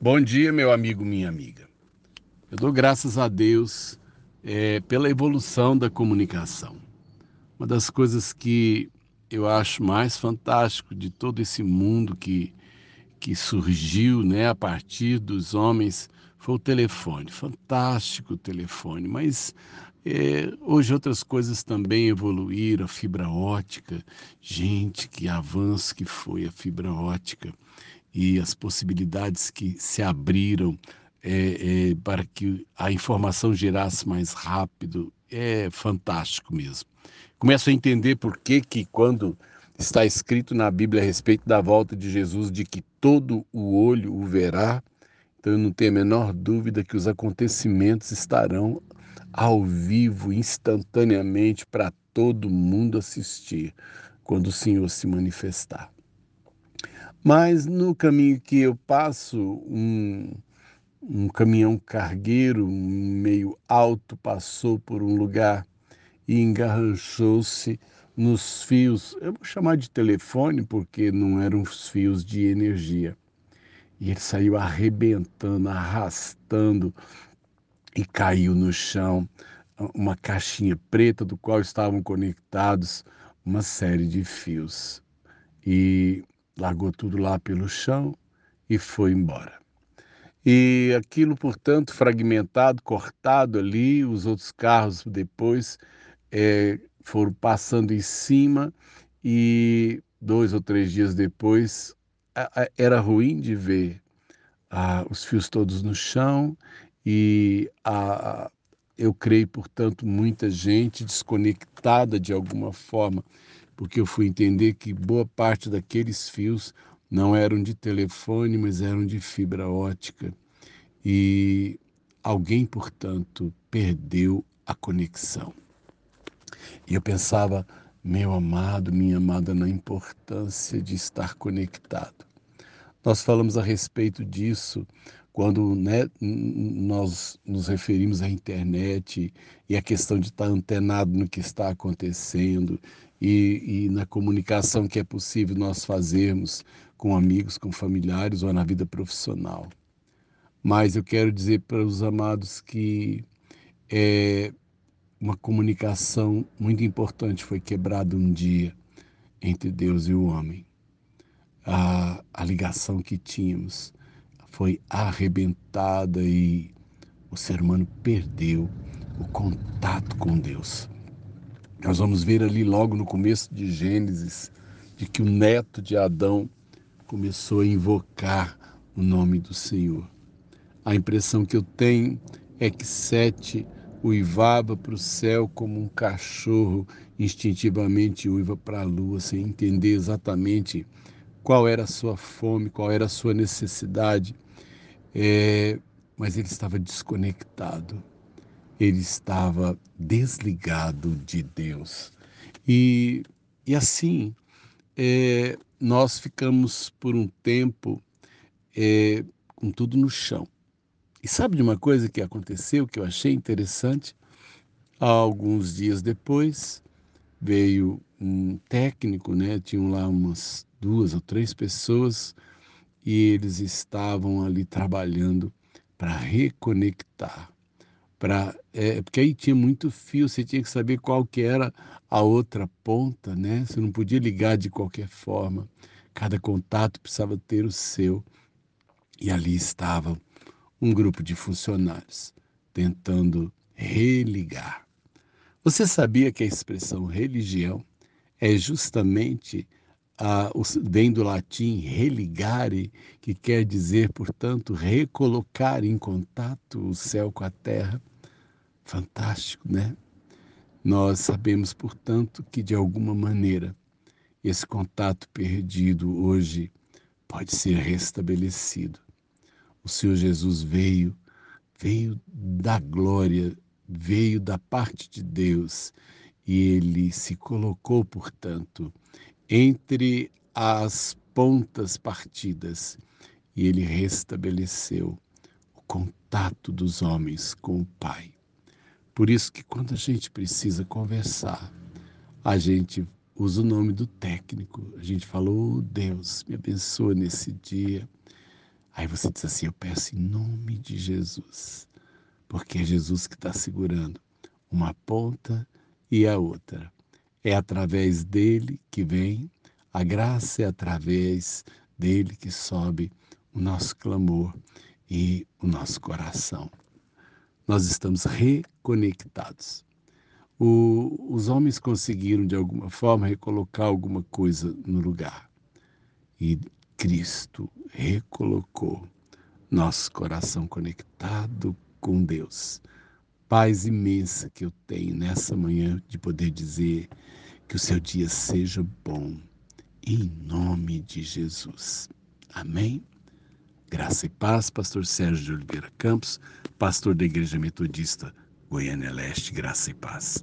Bom dia, meu amigo, minha amiga. Eu dou graças a Deus é, pela evolução da comunicação. Uma das coisas que eu acho mais fantástico de todo esse mundo que, que surgiu né, a partir dos homens foi o telefone. Fantástico o telefone, mas é, hoje outras coisas também evoluíram, a fibra ótica. Gente, que avanço que foi a fibra ótica e as possibilidades que se abriram é, é, para que a informação gerasse mais rápido é fantástico mesmo. Começo a entender por que, que quando está escrito na Bíblia a respeito da volta de Jesus, de que todo o olho o verá, então eu não tenho a menor dúvida que os acontecimentos estarão ao vivo, instantaneamente, para todo mundo assistir, quando o Senhor se manifestar. Mas no caminho que eu passo, um, um caminhão cargueiro meio alto passou por um lugar e engarranchou-se nos fios, eu vou chamar de telefone porque não eram os fios de energia. E ele saiu arrebentando, arrastando e caiu no chão uma caixinha preta do qual estavam conectados uma série de fios. E largou tudo lá pelo chão e foi embora. E aquilo, portanto, fragmentado, cortado ali, os outros carros depois é, foram passando em cima e dois ou três dias depois era ruim de ver ah, os fios todos no chão e a, eu creio, portanto, muita gente desconectada de alguma forma porque eu fui entender que boa parte daqueles fios não eram de telefone, mas eram de fibra ótica. E alguém, portanto, perdeu a conexão. E eu pensava, meu amado, minha amada, na importância de estar conectado. Nós falamos a respeito disso quando né, nós nos referimos à internet e a questão de estar antenado no que está acontecendo e, e na comunicação que é possível nós fazermos com amigos, com familiares ou na vida profissional. Mas eu quero dizer para os amados que é, uma comunicação muito importante foi quebrada um dia entre Deus e o homem. A, a ligação que tínhamos foi arrebentada e o ser humano perdeu o contato com Deus. Nós vamos ver ali logo no começo de Gênesis de que o neto de Adão começou a invocar o nome do Senhor. A impressão que eu tenho é que Sete uivava para o céu como um cachorro instintivamente uiva para a lua, sem entender exatamente qual era a sua fome, qual era a sua necessidade, é, mas ele estava desconectado, ele estava desligado de Deus. E, e assim, é, nós ficamos por um tempo é, com tudo no chão. E sabe de uma coisa que aconteceu que eu achei interessante? Alguns dias depois veio um técnico, né? Tinham lá umas duas ou três pessoas e eles estavam ali trabalhando para reconectar, para é, porque aí tinha muito fio, você tinha que saber qual que era a outra ponta, né? Você não podia ligar de qualquer forma. Cada contato precisava ter o seu. E ali estava um grupo de funcionários tentando religar. Você sabia que a expressão religião é justamente ah, vem do latim religare, que quer dizer, portanto, recolocar em contato o céu com a terra. Fantástico, né? Nós sabemos, portanto, que de alguma maneira esse contato perdido hoje pode ser restabelecido. O Senhor Jesus veio, veio da glória, veio da parte de Deus e ele se colocou, portanto, entre as pontas partidas e ele restabeleceu o contato dos homens com o Pai. Por isso que quando a gente precisa conversar, a gente usa o nome do técnico. A gente falou, oh, Deus, me abençoa nesse dia. Aí você diz assim: Eu peço em nome de Jesus, porque é Jesus que está segurando uma ponta e a outra. É através dele que vem a graça, é através dele que sobe o nosso clamor e o nosso coração. Nós estamos reconectados. O, os homens conseguiram, de alguma forma, recolocar alguma coisa no lugar. E Cristo recolocou nosso coração conectado com Deus. Paz imensa que eu tenho nessa manhã de poder dizer que o seu dia seja bom, em nome de Jesus. Amém? Graça e paz, pastor Sérgio de Oliveira Campos, pastor da Igreja Metodista Goiânia Leste, graça e paz.